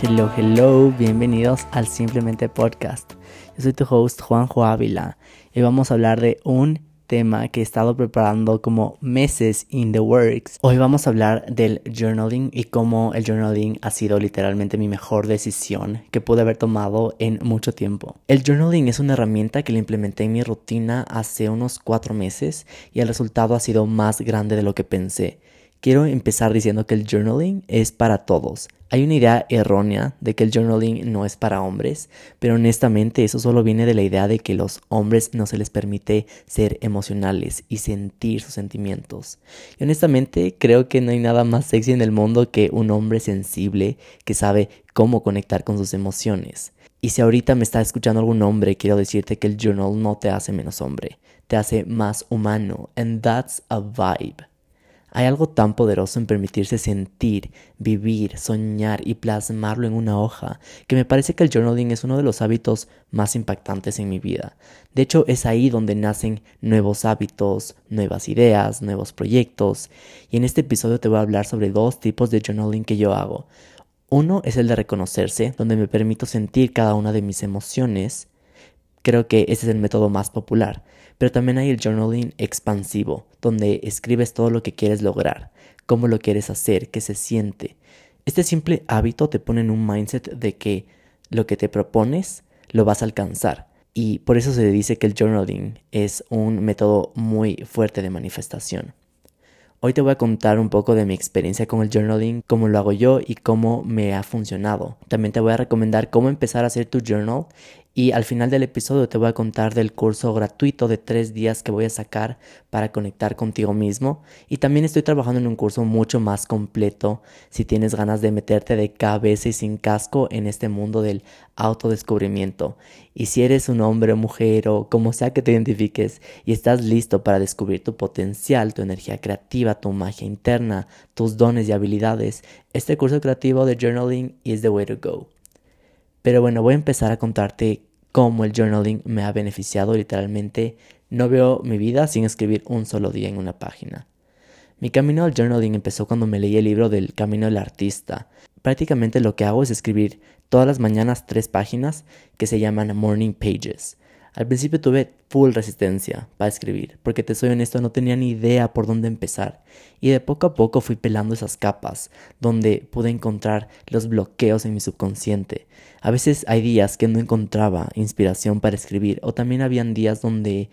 Hello, hello, bienvenidos al Simplemente Podcast. Yo soy tu host Juanjo Ávila y vamos a hablar de un tema que he estado preparando como meses in the works. Hoy vamos a hablar del journaling y cómo el journaling ha sido literalmente mi mejor decisión que pude haber tomado en mucho tiempo. El journaling es una herramienta que le implementé en mi rutina hace unos cuatro meses y el resultado ha sido más grande de lo que pensé. Quiero empezar diciendo que el journaling es para todos. Hay una idea errónea de que el journaling no es para hombres, pero honestamente eso solo viene de la idea de que los hombres no se les permite ser emocionales y sentir sus sentimientos. Y honestamente creo que no hay nada más sexy en el mundo que un hombre sensible que sabe cómo conectar con sus emociones. Y si ahorita me está escuchando algún hombre, quiero decirte que el journal no te hace menos hombre, te hace más humano, and that's a vibe. Hay algo tan poderoso en permitirse sentir, vivir, soñar y plasmarlo en una hoja, que me parece que el journaling es uno de los hábitos más impactantes en mi vida. De hecho, es ahí donde nacen nuevos hábitos, nuevas ideas, nuevos proyectos, y en este episodio te voy a hablar sobre dos tipos de journaling que yo hago. Uno es el de reconocerse, donde me permito sentir cada una de mis emociones. Creo que ese es el método más popular. Pero también hay el journaling expansivo, donde escribes todo lo que quieres lograr, cómo lo quieres hacer, qué se siente. Este simple hábito te pone en un mindset de que lo que te propones lo vas a alcanzar. Y por eso se dice que el journaling es un método muy fuerte de manifestación. Hoy te voy a contar un poco de mi experiencia con el journaling, cómo lo hago yo y cómo me ha funcionado. También te voy a recomendar cómo empezar a hacer tu journal y al final del episodio te voy a contar del curso gratuito de tres días que voy a sacar para conectar contigo mismo. Y también estoy trabajando en un curso mucho más completo si tienes ganas de meterte de cabeza y sin casco en este mundo del autodescubrimiento. Y si eres un hombre o mujer o como sea que te identifiques y estás listo para descubrir tu potencial, tu energía creativa, tu magia interna, tus dones y habilidades, este curso creativo de journaling is the way to go. Pero bueno, voy a empezar a contarte cómo el journaling me ha beneficiado literalmente. No veo mi vida sin escribir un solo día en una página. Mi camino al journaling empezó cuando me leí el libro del Camino del Artista. Prácticamente lo que hago es escribir todas las mañanas tres páginas que se llaman Morning Pages. Al principio tuve full resistencia para escribir, porque te soy honesto, no tenía ni idea por dónde empezar. Y de poco a poco fui pelando esas capas, donde pude encontrar los bloqueos en mi subconsciente. A veces hay días que no encontraba inspiración para escribir, o también habían días donde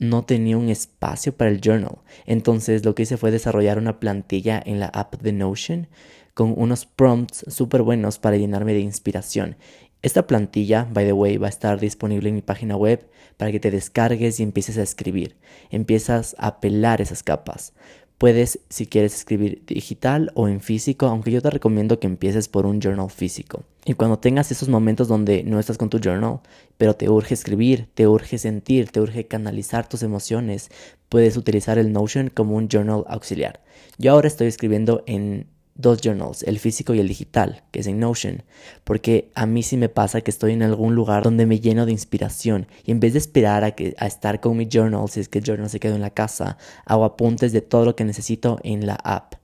no tenía un espacio para el journal. Entonces lo que hice fue desarrollar una plantilla en la app de Notion con unos prompts súper buenos para llenarme de inspiración. Esta plantilla, by the way, va a estar disponible en mi página web para que te descargues y empieces a escribir. Empiezas a pelar esas capas. Puedes, si quieres, escribir digital o en físico, aunque yo te recomiendo que empieces por un journal físico. Y cuando tengas esos momentos donde no estás con tu journal, pero te urge escribir, te urge sentir, te urge canalizar tus emociones, puedes utilizar el Notion como un journal auxiliar. Yo ahora estoy escribiendo en dos journals, el físico y el digital, que es en Notion, porque a mí sí me pasa que estoy en algún lugar donde me lleno de inspiración y en vez de esperar a, que, a estar con mi journal, si es que el journal se quedó en la casa, hago apuntes de todo lo que necesito en la app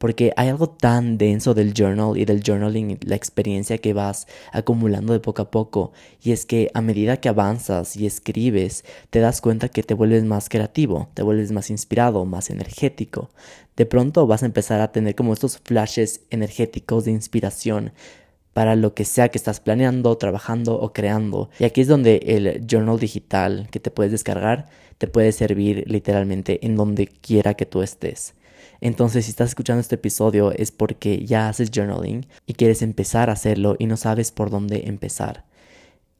porque hay algo tan denso del journal y del journaling, la experiencia que vas acumulando de poco a poco, y es que a medida que avanzas y escribes, te das cuenta que te vuelves más creativo, te vuelves más inspirado, más energético. De pronto vas a empezar a tener como estos flashes energéticos de inspiración para lo que sea que estás planeando, trabajando o creando. Y aquí es donde el journal digital que te puedes descargar te puede servir literalmente en donde quiera que tú estés. Entonces, si estás escuchando este episodio es porque ya haces journaling y quieres empezar a hacerlo y no sabes por dónde empezar.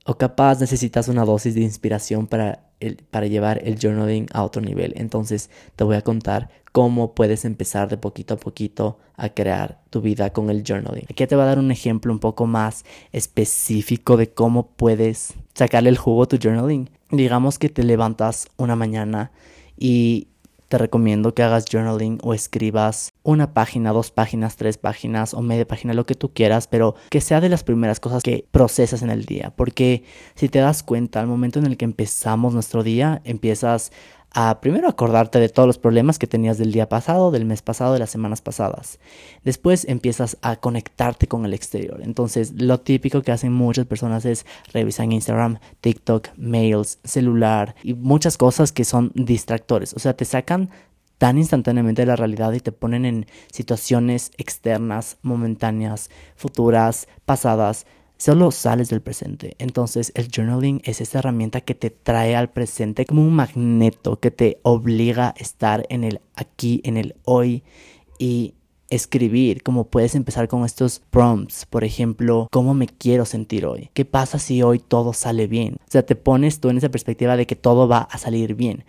O capaz necesitas una dosis de inspiración para, para llevar el journaling a otro nivel. Entonces, te voy a contar cómo puedes empezar de poquito a poquito a crear tu vida con el journaling. Aquí te voy a dar un ejemplo un poco más específico de cómo puedes sacarle el jugo a tu journaling. Digamos que te levantas una mañana y te recomiendo que hagas journaling o escribas una página, dos páginas, tres páginas o media página, lo que tú quieras, pero que sea de las primeras cosas que procesas en el día. Porque si te das cuenta, al momento en el que empezamos nuestro día, empiezas a primero acordarte de todos los problemas que tenías del día pasado, del mes pasado, de las semanas pasadas. Después empiezas a conectarte con el exterior. Entonces, lo típico que hacen muchas personas es revisar Instagram, TikTok, mails, celular y muchas cosas que son distractores. O sea, te sacan tan instantáneamente de la realidad y te ponen en situaciones externas, momentáneas, futuras, pasadas, solo sales del presente. Entonces el journaling es esa herramienta que te trae al presente como un magneto que te obliga a estar en el aquí, en el hoy y escribir, como puedes empezar con estos prompts, por ejemplo, ¿cómo me quiero sentir hoy? ¿Qué pasa si hoy todo sale bien? O sea, te pones tú en esa perspectiva de que todo va a salir bien.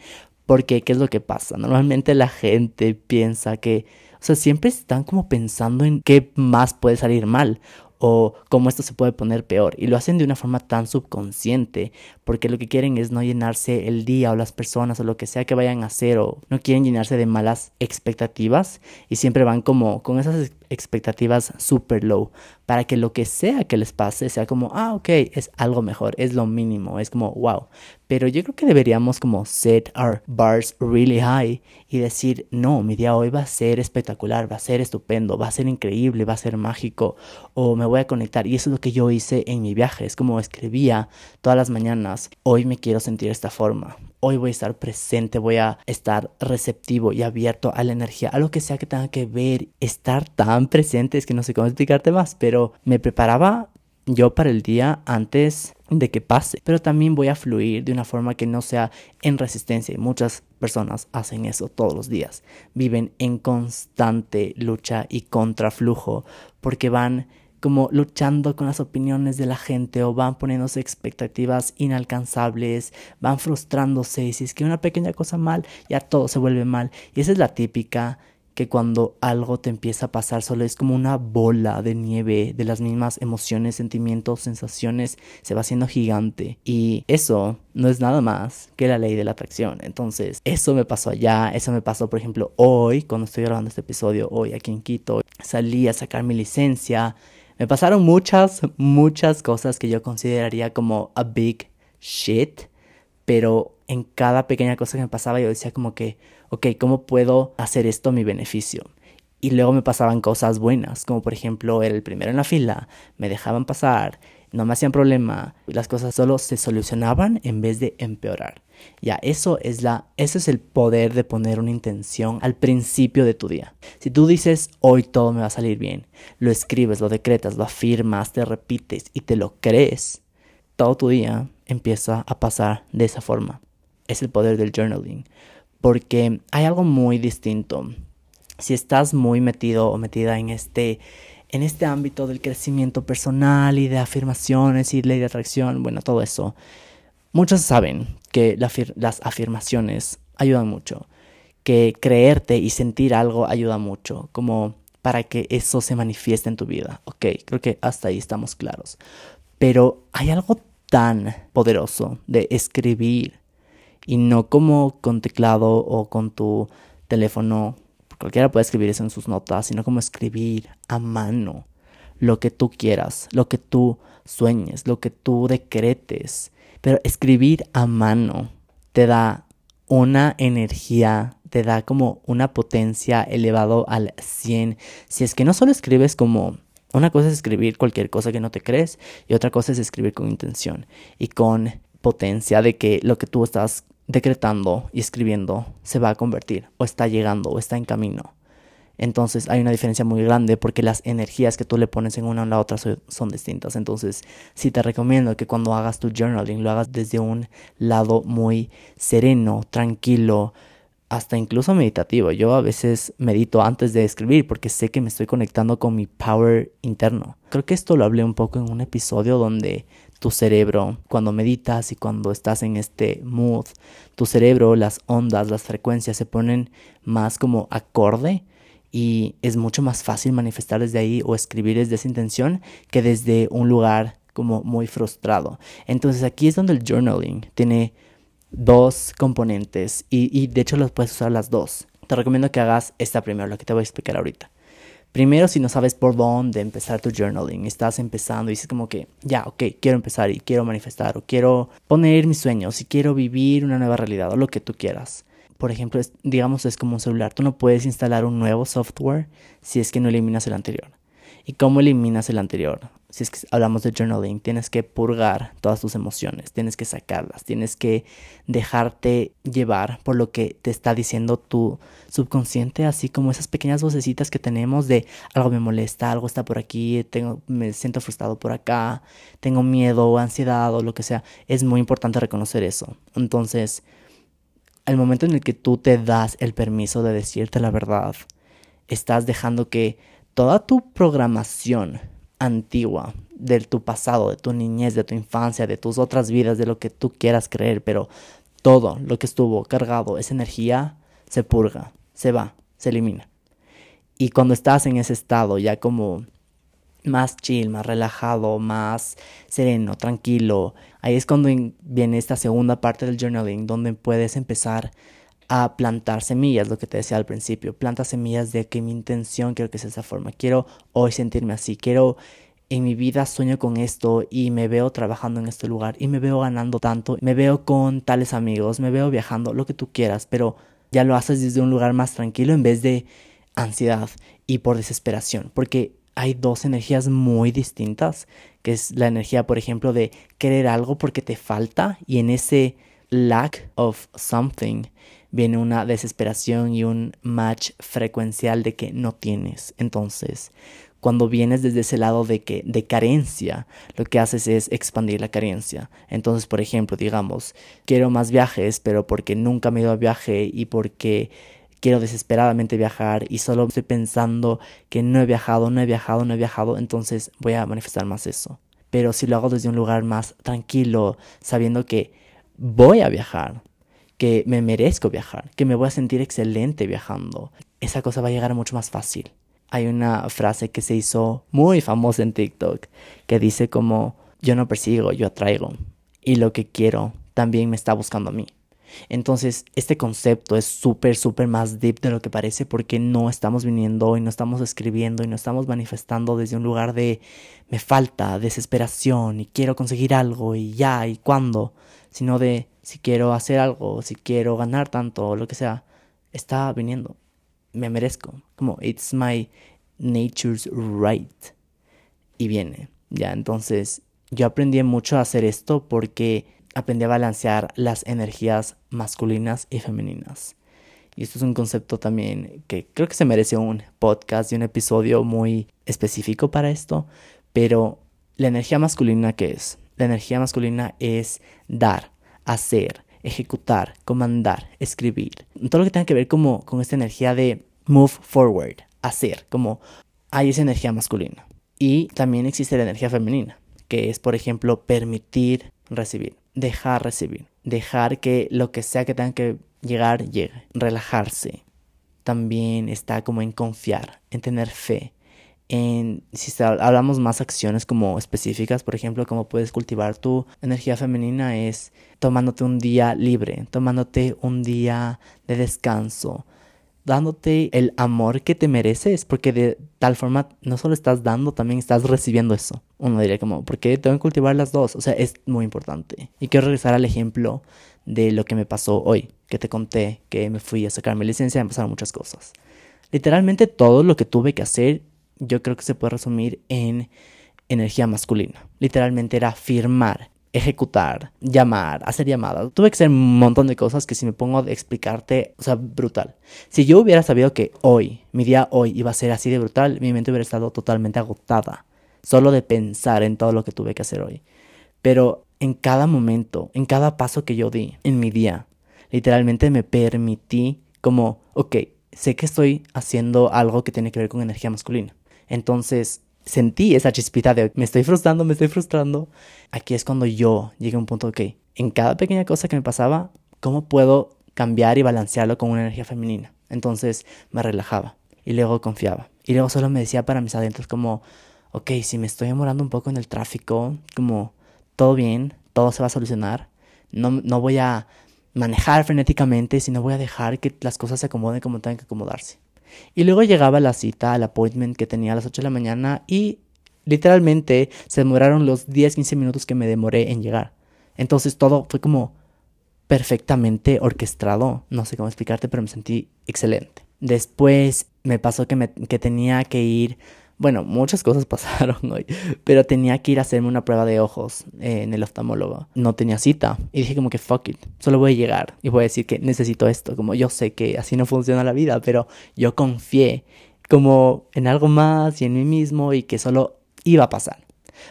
Porque, ¿qué es lo que pasa? Normalmente la gente piensa que, o sea, siempre están como pensando en qué más puede salir mal o cómo esto se puede poner peor. Y lo hacen de una forma tan subconsciente, porque lo que quieren es no llenarse el día o las personas o lo que sea que vayan a hacer, o no quieren llenarse de malas expectativas y siempre van como con esas expectativas super low, para que lo que sea que les pase sea como, ah, ok, es algo mejor, es lo mínimo, es como, wow. Pero yo creo que deberíamos como set our bars really high y decir, no, mi día hoy va a ser espectacular, va a ser estupendo, va a ser increíble, va a ser mágico, o me voy a conectar. Y eso es lo que yo hice en mi viaje, es como escribía todas las mañanas, hoy me quiero sentir esta forma, hoy voy a estar presente, voy a estar receptivo y abierto a la energía, a lo que sea que tenga que ver, estar tan presente, es que no sé cómo explicarte más, pero me preparaba yo para el día antes de que pase, pero también voy a fluir de una forma que no sea en resistencia y muchas personas hacen eso todos los días, viven en constante lucha y contraflujo porque van como luchando con las opiniones de la gente o van poniéndose expectativas inalcanzables, van frustrándose y si es que una pequeña cosa mal, ya todo se vuelve mal. Y esa es la típica que cuando algo te empieza a pasar solo es como una bola de nieve de las mismas emociones, sentimientos, sensaciones, se va haciendo gigante. Y eso no es nada más que la ley de la atracción. Entonces, eso me pasó allá, eso me pasó, por ejemplo, hoy, cuando estoy grabando este episodio, hoy aquí en Quito, salí a sacar mi licencia me pasaron muchas, muchas cosas que yo consideraría como a big shit, pero en cada pequeña cosa que me pasaba yo decía como que, ok, ¿cómo puedo hacer esto a mi beneficio? Y luego me pasaban cosas buenas, como por ejemplo el primero en la fila, me dejaban pasar, no me hacían problema, las cosas solo se solucionaban en vez de empeorar. Ya, eso es la, eso es el poder de poner una intención al principio de tu día. Si tú dices, hoy todo me va a salir bien, lo escribes, lo decretas, lo afirmas, te repites y te lo crees, todo tu día empieza a pasar de esa forma. Es el poder del journaling. Porque hay algo muy distinto. Si estás muy metido o metida en este en este ámbito del crecimiento personal y de afirmaciones y ley de atracción, bueno, todo eso, muchos saben que las afirmaciones ayudan mucho, que creerte y sentir algo ayuda mucho, como para que eso se manifieste en tu vida. Ok, creo que hasta ahí estamos claros. Pero hay algo tan poderoso de escribir y no como con teclado o con tu teléfono Cualquiera puede escribir eso en sus notas, sino como escribir a mano lo que tú quieras, lo que tú sueñes, lo que tú decretes. Pero escribir a mano te da una energía, te da como una potencia elevado al 100. Si es que no solo escribes como... Una cosa es escribir cualquier cosa que no te crees y otra cosa es escribir con intención y con potencia de que lo que tú estás decretando y escribiendo se va a convertir o está llegando o está en camino. Entonces hay una diferencia muy grande porque las energías que tú le pones en una o en la otra son, distintas. Entonces sí te recomiendo que cuando hagas tu journaling lo hagas desde un lado muy sereno, tranquilo, hasta incluso meditativo. Yo a veces medito antes de escribir porque sé que me estoy conectando con mi power interno. Creo que esto lo hablé un poco en un episodio donde tu cerebro, cuando meditas y cuando estás en este mood, tu cerebro, las ondas, las frecuencias se ponen más como acorde y es mucho más fácil manifestar desde ahí o escribir desde esa intención que desde un lugar como muy frustrado. Entonces aquí es donde el journaling tiene dos componentes y, de hecho los puedes usar las dos. Te recomiendo que hagas esta primero, lo que te voy a explicar ahorita. Primero, si no sabes por dónde empezar tu journaling, estás empezando y dices como que, ya, ok, quiero empezar y quiero manifestar o quiero poner mis sueños y quiero vivir una nueva realidad o lo que tú quieras. Por ejemplo, digamos es como un celular. Tú no puedes instalar un nuevo software si es que no eliminas el anterior. ¿Y cómo eliminas el anterior? Si es que hablamos de journaling, tienes que purgar todas tus emociones, tienes que sacarlas, tienes que dejarte llevar por lo que te está diciendo tu subconsciente, así como esas pequeñas vocecitas que tenemos de algo me molesta, algo está por aquí, tengo, me siento frustrado por acá, tengo miedo o ansiedad o lo que sea. Es muy importante reconocer eso. Entonces, al momento en el que tú te das el permiso de decirte la verdad, estás dejando que toda tu programación antigua de tu pasado, de tu niñez, de tu infancia, de tus otras vidas, de lo que tú quieras creer, pero todo lo que estuvo cargado, esa energía, se purga, se va, se elimina. Y cuando estás en ese estado ya como más chill, más relajado, más sereno, tranquilo, ahí es cuando viene esta segunda parte del journaling, donde puedes empezar a plantar semillas, lo que te decía al principio. Planta semillas de que mi intención quiero que sea esa forma. Quiero hoy sentirme así. Quiero en mi vida sueño con esto y me veo trabajando en este lugar y me veo ganando tanto. Me veo con tales amigos, me veo viajando, lo que tú quieras, pero ya lo haces desde un lugar más tranquilo en vez de ansiedad y por desesperación. Porque hay dos energías muy distintas, que es la energía, por ejemplo, de querer algo porque te falta y en ese lack of something viene una desesperación y un match frecuencial de que no tienes. Entonces, cuando vienes desde ese lado de que de carencia, lo que haces es expandir la carencia. Entonces, por ejemplo, digamos, quiero más viajes, pero porque nunca me he ido a viaje y porque quiero desesperadamente viajar y solo estoy pensando que no he viajado, no he viajado, no he viajado, entonces voy a manifestar más eso. Pero si lo hago desde un lugar más tranquilo, sabiendo que voy a viajar, que me merezco viajar, que me voy a sentir excelente viajando. Esa cosa va a llegar mucho más fácil. Hay una frase que se hizo muy famosa en TikTok que dice como yo no persigo, yo atraigo. Y lo que quiero también me está buscando a mí. Entonces, este concepto es súper, súper más deep de lo que parece porque no estamos viniendo y no estamos escribiendo y no estamos manifestando desde un lugar de me falta, desesperación y quiero conseguir algo y ya y cuándo, sino de si quiero hacer algo, si quiero ganar tanto o lo que sea, está viniendo. Me merezco. Como, it's my nature's right. Y viene. Ya, entonces, yo aprendí mucho a hacer esto porque aprendí a balancear las energías masculinas y femeninas. Y esto es un concepto también que creo que se merece un podcast y un episodio muy específico para esto. Pero la energía masculina, ¿qué es? La energía masculina es dar, hacer, ejecutar, comandar, escribir. Todo lo que tenga que ver como con esta energía de move forward, hacer, como hay esa energía masculina. Y también existe la energía femenina, que es, por ejemplo, permitir recibir, dejar recibir, dejar que lo que sea que tenga que llegar, llegue, relajarse. También está como en confiar, en tener fe, en, si hablamos más acciones como específicas, por ejemplo, cómo puedes cultivar tu energía femenina es tomándote un día libre, tomándote un día de descanso, dándote el amor que te mereces, porque de tal forma no solo estás dando, también estás recibiendo eso. Uno diría como, ¿por qué tengo que cultivar las dos? O sea, es muy importante. Y quiero regresar al ejemplo de lo que me pasó hoy, que te conté que me fui a sacar mi licencia me pasaron muchas cosas. Literalmente todo lo que tuve que hacer yo creo que se puede resumir en energía masculina. Literalmente era firmar, ejecutar, llamar, hacer llamadas. Tuve que hacer un montón de cosas que si me pongo a explicarte, o sea, brutal. Si yo hubiera sabido que hoy, mi día hoy iba a ser así de brutal, mi mente hubiera estado totalmente agotada. Solo de pensar en todo lo que tuve que hacer hoy. Pero en cada momento, en cada paso que yo di en mi día, literalmente me permití como, ok, sé que estoy haciendo algo que tiene que ver con energía masculina entonces sentí esa chispita de me estoy frustrando, me estoy frustrando. Aquí es cuando yo llegué a un punto que en cada pequeña cosa que me pasaba, ¿cómo puedo cambiar y balancearlo con una energía femenina? Entonces me relajaba y luego confiaba. Y luego solo me decía para mis adentros como, ok, si me estoy demorando un poco en el tráfico, como todo bien, todo se va a solucionar. No, no voy a manejar frenéticamente, sino voy a dejar que las cosas se acomoden como tengan que acomodarse. Y luego llegaba la cita, al appointment que tenía a las 8 de la mañana y literalmente se demoraron los 10, 15 minutos que me demoré en llegar. Entonces todo fue como perfectamente orquestado. No sé cómo explicarte, pero me sentí excelente. Después me pasó que, me, que tenía que ir bueno, muchas cosas pasaron hoy, pero tenía que ir a hacerme una prueba de ojos eh, en el oftalmólogo. No tenía cita y dije como que fuck it, solo voy a llegar y voy a decir que necesito esto, como yo sé que así no funciona la vida, pero yo confié como en algo más y en mí mismo y que solo iba a pasar.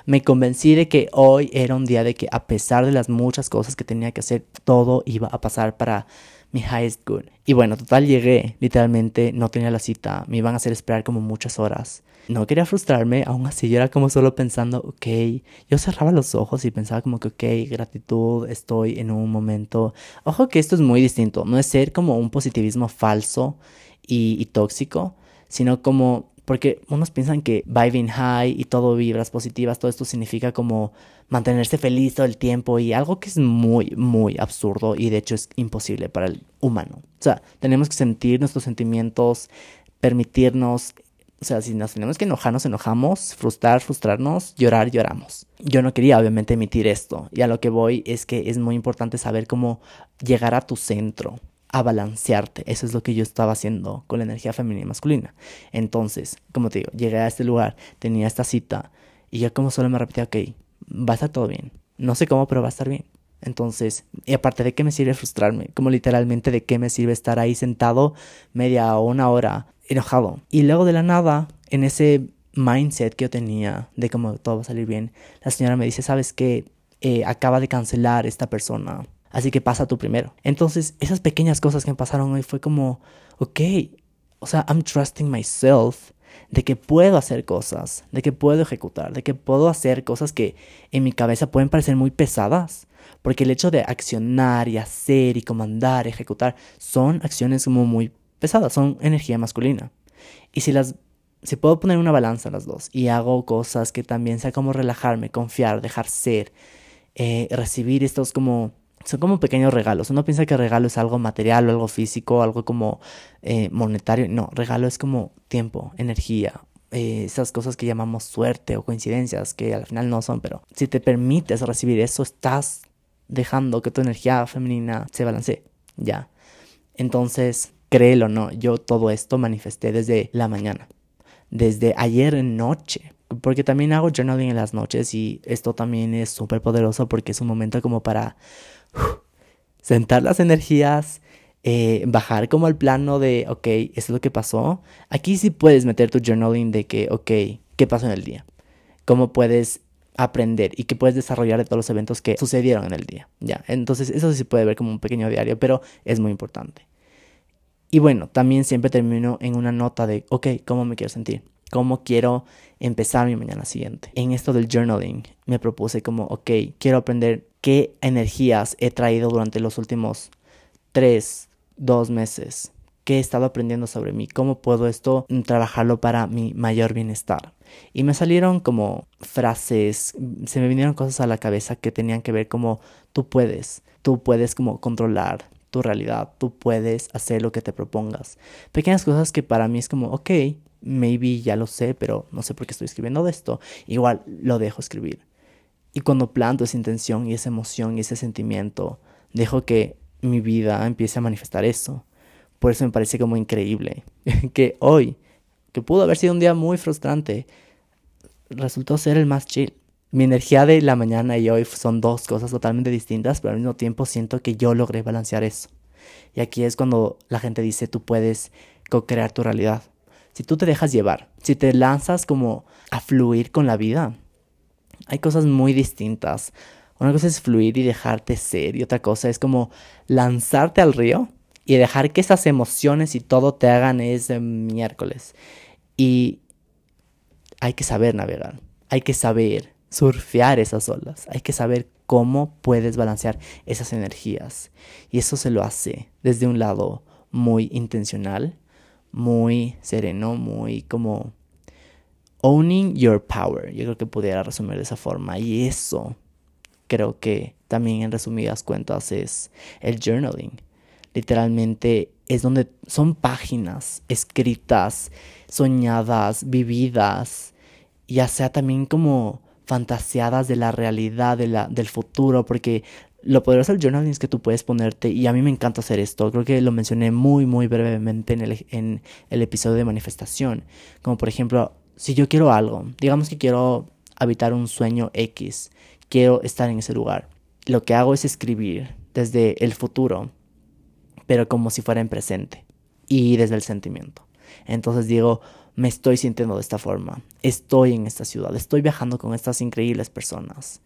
Me convencí de que hoy era un día de que a pesar de las muchas cosas que tenía que hacer, todo iba a pasar para mi highest good. Y bueno, total llegué, literalmente no tenía la cita, me iban a hacer esperar como muchas horas. No quería frustrarme, aún así yo era como solo pensando, ok, yo cerraba los ojos y pensaba como que, ok, gratitud, estoy en un momento. Ojo que esto es muy distinto, no es ser como un positivismo falso y, y tóxico, sino como porque unos piensan que vibing high y todo vibras positivas, todo esto significa como mantenerse feliz todo el tiempo y algo que es muy, muy absurdo y de hecho es imposible para el humano. O sea, tenemos que sentir nuestros sentimientos, permitirnos, o sea, si nos tenemos que enojar, nos enojamos, frustrar, frustrarnos, llorar, lloramos. Yo no quería obviamente emitir esto y a lo que voy es que es muy importante saber cómo llegar a tu centro a balancearte. Eso es lo que yo estaba haciendo con la energía femenina y masculina. Entonces, como te digo, llegué a este lugar, tenía esta cita y yo como solo me repetía, ok, va a estar todo bien. No sé cómo, pero va a estar bien. Entonces, y aparte de qué me sirve frustrarme, como literalmente de qué me sirve estar ahí sentado media o una hora enojado. Y luego de la nada, en ese mindset que yo tenía de cómo todo va a salir bien, la señora me dice, ¿sabes qué? Eh, acaba de cancelar esta persona Así que pasa tú primero. Entonces, esas pequeñas cosas que me pasaron hoy fue como, ok, o sea, I'm trusting myself de que puedo hacer cosas, de que puedo ejecutar, de que puedo hacer cosas que en mi cabeza pueden parecer muy pesadas. Porque el hecho de accionar y hacer y comandar, ejecutar, son acciones como muy pesadas, son energía masculina. Y si las si puedo poner una balanza las dos y hago cosas que también sea como relajarme, confiar, dejar ser, eh, recibir estos como son como pequeños regalos. Uno piensa que regalo es algo material o algo físico, algo como eh, monetario. No, regalo es como tiempo, energía, eh, esas cosas que llamamos suerte o coincidencias, que al final no son, pero si te permites recibir eso, estás dejando que tu energía femenina se balancee, ya. Entonces, créelo o no, yo todo esto manifesté desde la mañana, desde ayer en noche, porque también hago journaling en las noches y esto también es súper poderoso porque es un momento como para sentar las energías, eh, bajar como al plano de, ok, esto es lo que pasó. Aquí sí puedes meter tu journaling de que, ok, ¿qué pasó en el día? ¿Cómo puedes aprender y qué puedes desarrollar de todos los eventos que sucedieron en el día? Ya, entonces eso sí se puede ver como un pequeño diario, pero es muy importante. Y bueno, también siempre termino en una nota de, ok, ¿cómo me quiero sentir? ¿Cómo quiero empezar mi mañana siguiente? En esto del journaling me propuse como, ok, quiero aprender qué energías he traído durante los últimos tres, dos meses. ¿Qué he estado aprendiendo sobre mí? ¿Cómo puedo esto trabajarlo para mi mayor bienestar? Y me salieron como frases, se me vinieron cosas a la cabeza que tenían que ver como tú puedes, tú puedes como controlar tu realidad, tú puedes hacer lo que te propongas. Pequeñas cosas que para mí es como, ok, maybe ya lo sé, pero no sé por qué estoy escribiendo de esto. Igual lo dejo escribir. Y cuando planto esa intención y esa emoción y ese sentimiento, dejo que mi vida empiece a manifestar eso. Por eso me parece como increíble que hoy, que pudo haber sido un día muy frustrante, resultó ser el más chill. Mi energía de la mañana y hoy son dos cosas totalmente distintas, pero al mismo tiempo siento que yo logré balancear eso. Y aquí es cuando la gente dice, tú puedes co-crear tu realidad. Si tú te dejas llevar, si te lanzas como a fluir con la vida, hay cosas muy distintas. Una cosa es fluir y dejarte ser y otra cosa es como lanzarte al río y dejar que esas emociones y todo te hagan ese miércoles. Y hay que saber navegar, hay que saber surfear esas olas, hay que saber cómo puedes balancear esas energías. Y eso se lo hace desde un lado muy intencional, muy sereno, muy como owning your power. Yo creo que pudiera resumir de esa forma. Y eso creo que también en resumidas cuentas es el journaling. Literalmente es donde son páginas escritas, soñadas, vividas, ya sea también como fantaseadas de la realidad, de la, del futuro, porque Lo poderoso del journaling es que tú puedes ponerte, y a mí me encanta hacer esto, creo que lo mencioné muy, muy brevemente en el, en el episodio de manifestación, como por ejemplo, si yo quiero algo, digamos que quiero habitar un sueño X, quiero estar en ese lugar, lo que hago es escribir desde el futuro, pero como si fuera en presente, y desde el sentimiento. Entonces digo, me estoy sintiendo de esta forma, estoy en esta ciudad, estoy viajando con estas increíbles personas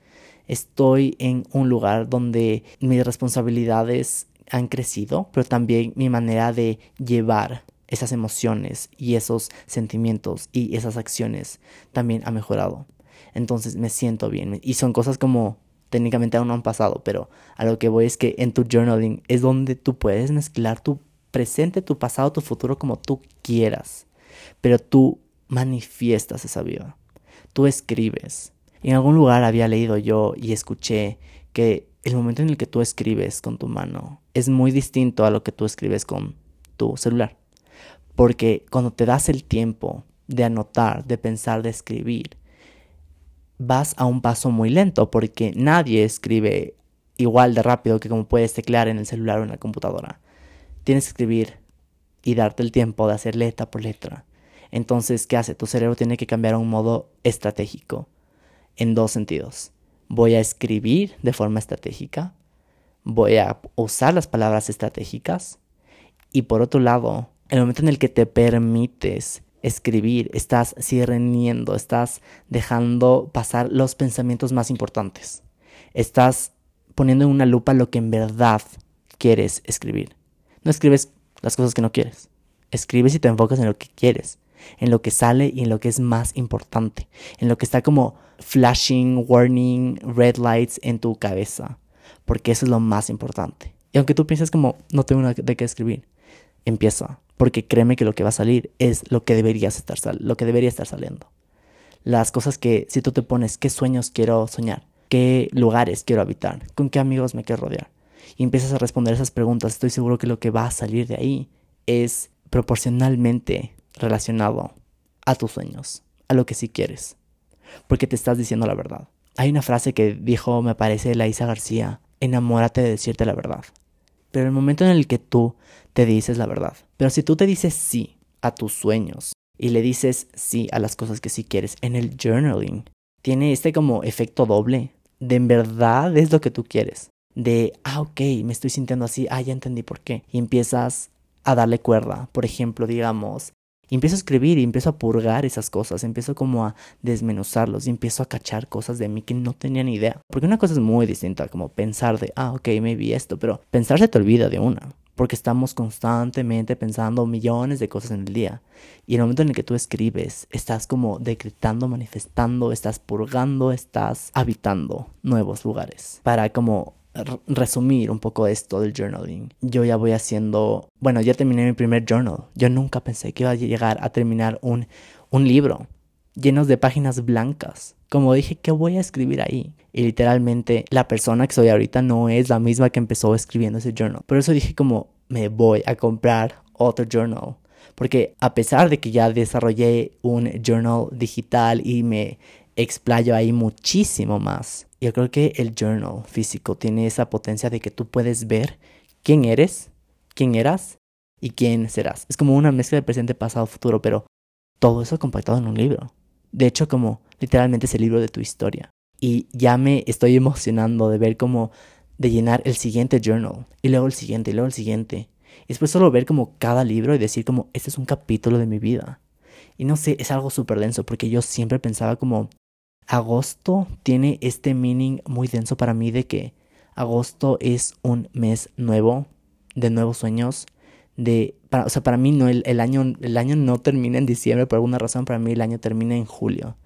estoy en un lugar donde mis responsabilidades han crecido, pero también mi manera de llevar esas emociones y esos sentimientos y esas acciones también ha mejorado. Entonces me siento bien. Y son cosas como técnicamente aún no han pasado, pero a lo que voy es que en tu journaling es donde tú puedes mezclar tu presente, tu pasado, tu futuro como tú quieras. Pero tú manifiestas esa vida. Tú escribes. En algún lugar había leído yo y escuché que el momento en el que tú escribes con tu mano es muy distinto a lo que tú escribes con tu celular. Porque cuando te das el tiempo de anotar, de pensar, de escribir, vas a un paso muy lento porque nadie escribe igual de rápido que como puedes teclear en el celular o en la computadora. Tienes que escribir y darte el tiempo de hacer letra por letra. Entonces, ¿qué hace? Tu cerebro tiene que cambiar a un modo estratégico en dos sentidos. Voy a escribir de forma estratégica, voy a usar las palabras estratégicas y por otro lado, el momento en el que te permites escribir, estás sireniendo, estás dejando pasar los pensamientos más importantes. Estás poniendo en una lupa lo que en verdad quieres escribir. No escribes las cosas que no quieres. Escribes y te enfocas en lo que quieres en lo que sale y en lo que es más importante, en lo que está como flashing, warning, red lights en tu cabeza, porque eso es lo más importante. Y aunque tú pienses como no tengo nada de qué escribir, empieza, porque créeme que lo que va a salir es lo que deberías estar lo que debería estar saliendo. Las cosas que si tú te pones qué sueños quiero soñar, qué lugares quiero habitar, con qué amigos me quiero rodear y empiezas a responder esas preguntas, estoy seguro que lo que va a salir de ahí es proporcionalmente relacionado a tus sueños, a lo que sí quieres, porque te estás diciendo la verdad. Hay una frase que dijo, me parece, la Isa García, enamórate de decirte la verdad. Pero el momento en el que tú te dices la verdad, pero si tú te dices sí a tus sueños y le dices sí a las cosas que sí quieres en el journaling, tiene este como efecto doble de en verdad es lo que tú quieres. De, ah, ok, me estoy sintiendo así, ah, ya entendí por qué. Y empiezas a darle cuerda. Por ejemplo, digamos, y empiezo a escribir y empiezo a purgar esas cosas, empiezo como a desmenuzarlos y empiezo a cachar cosas de mí que no tenía ni idea. Porque una cosa es muy distinta, como pensar de, ah, ok, vi esto, pero pensar se te olvida de una. Porque estamos constantemente pensando millones de cosas en el día. Y en el momento en el que tú escribes, estás como decretando, manifestando, estás purgando, estás habitando nuevos lugares. Para como resumir un poco esto del journaling. Yo ya voy haciendo, bueno, ya terminé mi primer journal. Yo nunca pensé que iba a llegar a terminar un, un libro llenos de páginas blancas. Como dije, ¿qué voy a escribir ahí? Y literalmente la persona que soy ahorita no es la misma que empezó escribiendo ese journal. Por eso dije como, me voy a comprar otro journal. Porque a pesar de que ya desarrollé un journal digital y me explayo ahí muchísimo más. Yo creo que el journal físico tiene esa potencia de que tú puedes ver quién eres, quién eras y quién serás. Es como una mezcla de presente, pasado, futuro, pero todo eso compactado en un libro. De hecho, como literalmente es el libro de tu historia. Y ya me estoy emocionando de ver cómo de llenar el siguiente journal y luego el siguiente y luego el siguiente. Y después solo ver como cada libro y decir como este es un capítulo de mi vida. Y no sé, es algo súper denso porque yo siempre pensaba como agosto tiene este meaning muy denso para mí de que agosto es un mes nuevo, de nuevos sueños, de, para, o sea, para mí no, el, el, año, el año no termina en diciembre por alguna razón, para mí el año termina en julio.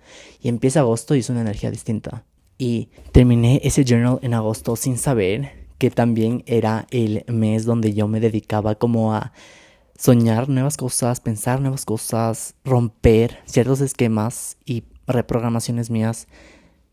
Y empieza agosto y es una energía distinta. Y terminé ese journal en agosto sin saber que también era el mes donde yo me dedicaba como a soñar nuevas cosas, pensar nuevas cosas, romper ciertos esquemas y reprogramaciones mías,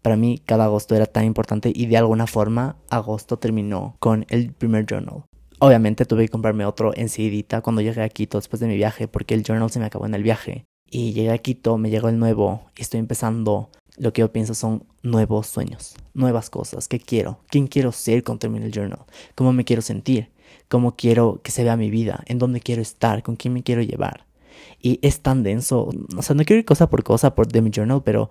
para mí cada agosto era tan importante y de alguna forma agosto terminó con el primer journal. Obviamente tuve que comprarme otro enseguidita cuando llegué a Quito después de mi viaje porque el journal se me acabó en el viaje. Y llegué a Quito, me llegó el nuevo y estoy empezando lo que yo pienso son nuevos sueños, nuevas cosas, qué quiero, quién quiero ser con termine el journal, cómo me quiero sentir, cómo quiero que se vea mi vida, en dónde quiero estar, con quién me quiero llevar. Y es tan denso, o sea, no quiero ir cosa por cosa por de mi journal, pero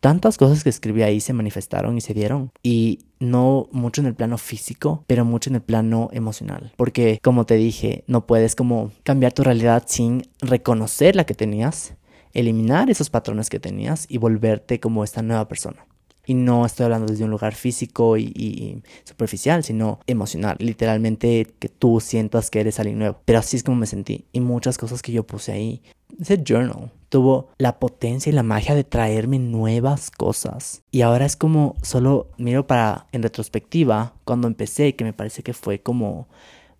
tantas cosas que escribí ahí se manifestaron y se dieron. Y no mucho en el plano físico, pero mucho en el plano emocional. Porque, como te dije, no puedes como cambiar tu realidad sin reconocer la que tenías, eliminar esos patrones que tenías y volverte como esta nueva persona. Y no estoy hablando desde un lugar físico y, superficial, sino emocional. Literalmente que tú sientas que eres alguien nuevo. Pero así es como me sentí. Y muchas cosas que yo puse ahí. Ese journal tuvo la potencia y la magia de traerme nuevas cosas. Y ahora es como solo miro para en retrospectiva cuando empecé, que me parece que fue como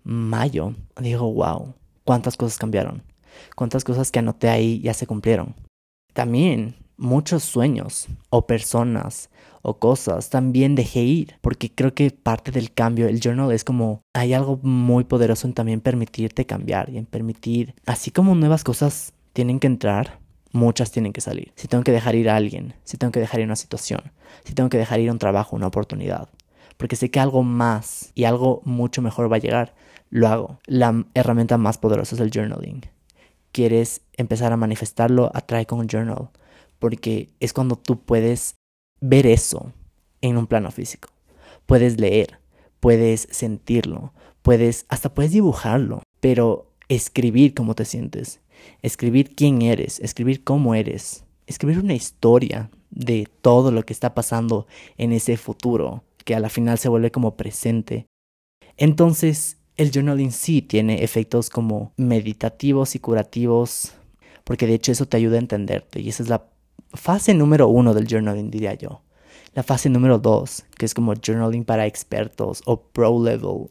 mayo. Digo, wow, cuántas cosas cambiaron. Cuántas cosas que anoté ahí ya se cumplieron. También muchos sueños o personas o cosas también dejé ir porque creo que parte del cambio el journal es como hay algo muy poderoso en también permitirte cambiar y en permitir así como nuevas cosas tienen que entrar muchas tienen que salir. Si tengo que dejar ir a alguien si tengo que dejar ir una situación si tengo que dejar ir un trabajo una oportunidad porque sé que algo más y algo mucho mejor va a llegar lo hago. La herramienta más poderosa es el journaling. Quieres empezar a manifestarlo atrae con un journal porque es cuando tú puedes ver eso en un plano físico. Puedes leer, puedes sentirlo, puedes, hasta puedes dibujarlo, pero escribir cómo te sientes, escribir quién eres, escribir cómo eres, escribir una historia de todo lo que está pasando en ese futuro, que a la final se vuelve como presente. Entonces, el journaling sí tiene efectos como meditativos y curativos, porque de hecho eso te ayuda a entenderte y esa es la fase número uno del journaling, diría yo. La fase número dos, que es como journaling para expertos o pro level,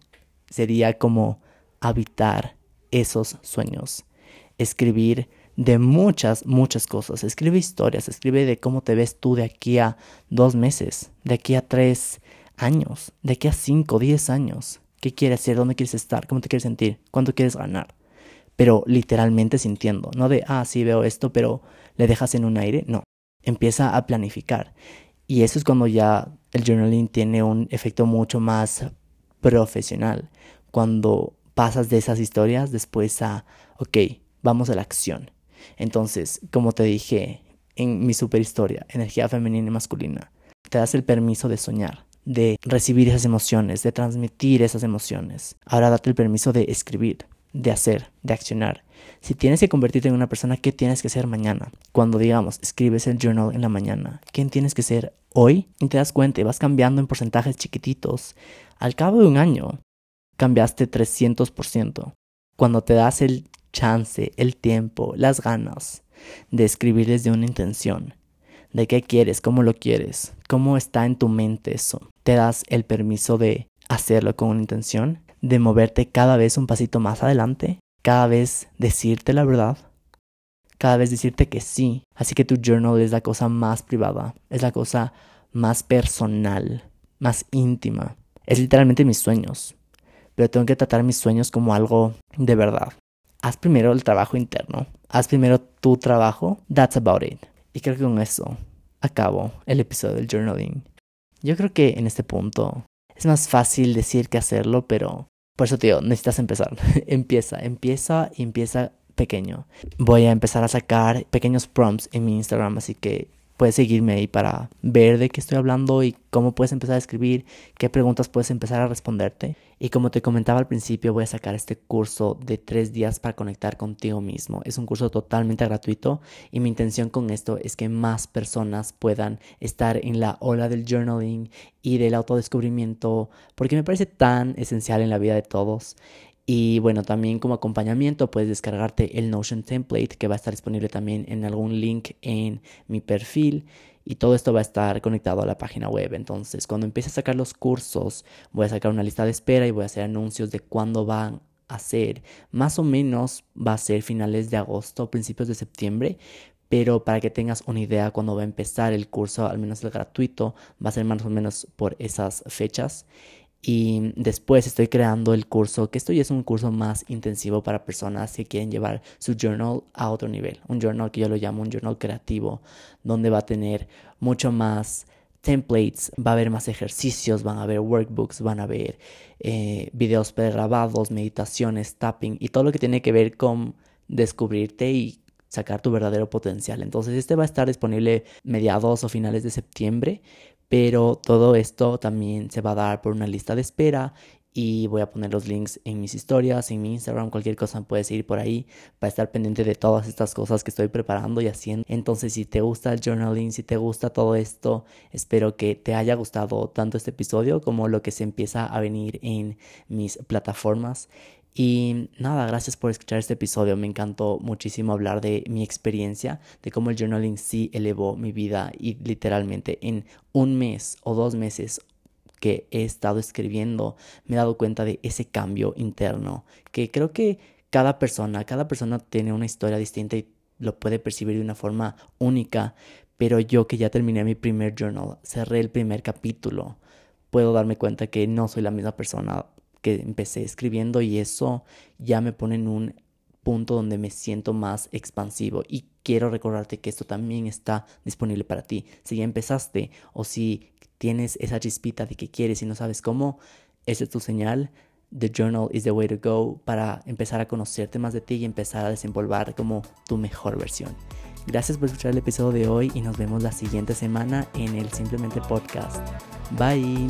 sería como habitar esos sueños. Escribir de muchas, muchas cosas. Escribe historias, escribe de cómo te ves tú de aquí a dos meses, de aquí a tres años, de aquí a cinco, diez años. ¿Qué quieres hacer? ¿Dónde quieres estar? ¿Cómo te quieres sentir? ¿Cuánto quieres ganar? Pero literalmente sintiendo, no de, ah, sí veo esto, pero le dejas en un aire. No, empieza a planificar. Y eso es cuando ya el journaling tiene un efecto mucho más profesional. Cuando pasas de esas historias después a, ok, vamos a la acción. Entonces, como te dije en mi super historia, energía femenina y masculina, te das el permiso de soñar, de recibir esas emociones, de transmitir esas emociones. Ahora date el permiso de escribir, de hacer, de accionar. Si tienes que convertirte en una persona, ¿qué tienes que ser mañana? Cuando digamos, escribes el journal en la mañana, ¿quién tienes que ser hoy? Y te das cuenta y vas cambiando en porcentajes chiquititos. Al cabo de un año, cambiaste 300%. Cuando te das el chance, el tiempo, las ganas de escribir desde una intención, de qué quieres, cómo lo quieres, cómo está en tu mente eso, te das el permiso de hacerlo con una intención, de moverte cada vez un pasito más adelante, cada vez decirte la verdad, cada vez decirte que sí. Así que tu journal es la cosa más privada, es la cosa más personal, más íntima. Es literalmente mis sueños, pero tengo que tratar mis sueños como algo de verdad. Haz primero el trabajo interno, haz primero tu trabajo, that's about it. Y creo que con eso acabo el episodio del journaling. Yo creo que en este punto es más fácil decir que hacerlo, pero por eso, tío, necesitas empezar. empieza, empieza y empieza pequeño. Voy a empezar a sacar pequeños prompts en mi Instagram, así que puedes seguirme ahí para ver de qué estoy hablando y cómo puedes empezar a escribir, qué preguntas puedes empezar a responderte. Y como te comentaba al principio, voy a sacar este curso de tres días para conectar contigo mismo. Es un curso totalmente gratuito y mi intención con esto es que más personas puedan estar en la ola del journaling y del autodescubrimiento, porque me parece tan esencial en la vida de todos. Y bueno, también como acompañamiento puedes descargarte el Notion template que va a estar disponible también en algún link en mi perfil. Y todo esto va a estar conectado a la página web. Entonces, cuando empiece a sacar los cursos, voy a sacar una lista de espera y voy a hacer anuncios de cuándo van a ser. Más o menos va a ser finales de agosto, principios de septiembre. Pero para que tengas una idea, cuando va a empezar el curso, al menos el gratuito, va a ser más o menos por esas fechas. Y después estoy creando el curso, que esto ya es un curso más intensivo para personas que quieren llevar su journal a otro nivel. Un journal que yo lo llamo un journal creativo, donde va a tener mucho más templates, va a haber más ejercicios, van a haber workbooks, van a haber eh, videos pregrabados, meditaciones, tapping y todo lo que tiene que ver con descubrirte y sacar tu verdadero potencial. Entonces este va a estar disponible mediados o finales de septiembre, pero todo esto también se va a dar por una lista de espera y voy a poner los links en mis historias, en mi Instagram, cualquier cosa puedes ir por ahí para estar pendiente de todas estas cosas que estoy preparando y haciendo. Entonces, si te gusta el journaling, si te gusta todo esto, espero que te haya gustado tanto este episodio como lo que se empieza a venir en mis plataformas. Y nada, gracias por escuchar este episodio. Me encantó muchísimo hablar de mi experiencia, de cómo el journaling sí elevó mi vida y literalmente en un mes o dos meses que he estado escribiendo, me he dado cuenta de ese cambio interno, que creo que cada persona, cada persona tiene una historia distinta y lo puede percibir de una forma única, pero yo que ya terminé mi primer journal, cerré el primer capítulo, puedo darme cuenta que no soy la misma persona que empecé escribiendo y eso ya me pone en un punto donde me siento más expansivo y quiero recordarte que esto también está disponible para ti. Si ya empezaste o si tienes esa chispita de que quieres y no sabes cómo, esa es tu señal. The journal is the way to go para empezar a conocerte más de ti y empezar a desenvolver como tu mejor versión. Gracias por escuchar el episodio de hoy y nos vemos la siguiente semana en el Simplemente Podcast. Bye.